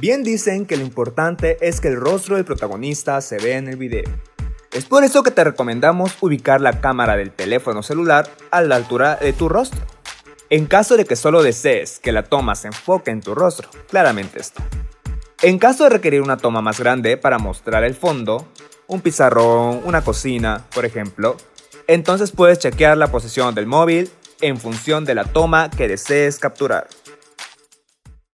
Bien dicen que lo importante es que el rostro del protagonista se vea en el video. Es por eso que te recomendamos ubicar la cámara del teléfono celular a la altura de tu rostro. En caso de que solo desees que la toma se enfoque en tu rostro, claramente esto. En caso de requerir una toma más grande para mostrar el fondo, un pizarrón, una cocina, por ejemplo, entonces puedes chequear la posición del móvil en función de la toma que desees capturar.